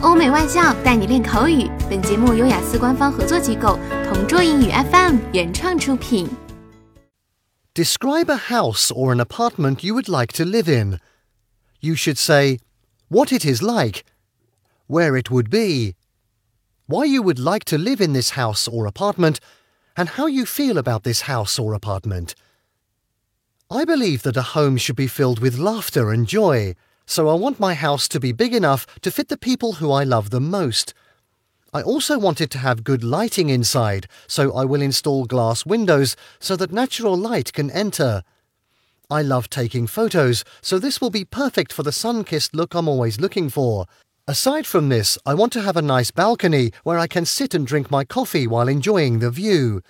欧美外教带你练口语。本节目由雅思官方合作机构同桌英语 FM 原创出品。Describe a house or an apartment you would like to live in. You should say what it is like, where it would be, why you would like to live in this house or apartment, and how you feel about this house or apartment. I believe that a home should be filled with laughter and joy, so I want my house to be big enough to fit the people who I love the most. I also want it to have good lighting inside, so I will install glass windows so that natural light can enter. I love taking photos, so this will be perfect for the sun kissed look I'm always looking for. Aside from this, I want to have a nice balcony where I can sit and drink my coffee while enjoying the view.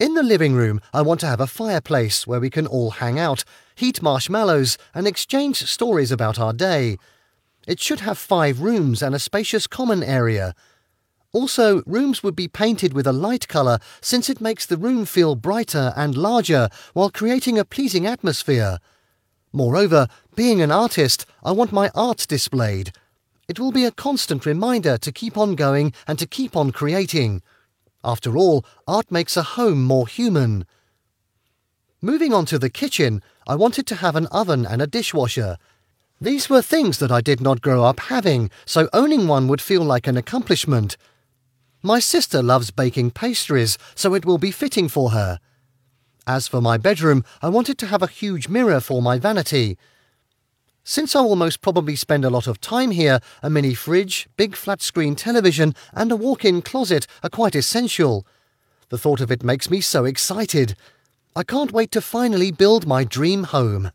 In the living room, I want to have a fireplace where we can all hang out, heat marshmallows, and exchange stories about our day. It should have five rooms and a spacious common area. Also, rooms would be painted with a light colour since it makes the room feel brighter and larger while creating a pleasing atmosphere. Moreover, being an artist, I want my art displayed. It will be a constant reminder to keep on going and to keep on creating. After all, art makes a home more human. Moving on to the kitchen, I wanted to have an oven and a dishwasher. These were things that I did not grow up having, so owning one would feel like an accomplishment. My sister loves baking pastries, so it will be fitting for her. As for my bedroom, I wanted to have a huge mirror for my vanity. Since I will most probably spend a lot of time here, a mini fridge, big flat screen television, and a walk in closet are quite essential. The thought of it makes me so excited. I can't wait to finally build my dream home.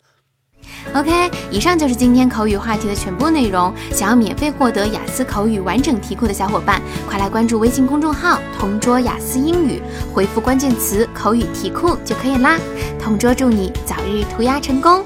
OK，以上就是今天口语话题的全部内容。想要免费获得雅思口语完整题库的小伙伴，快来关注微信公众号“同桌雅思英语”，回复关键词“口语题库”就可以啦。同桌祝你早日屠鸭成功！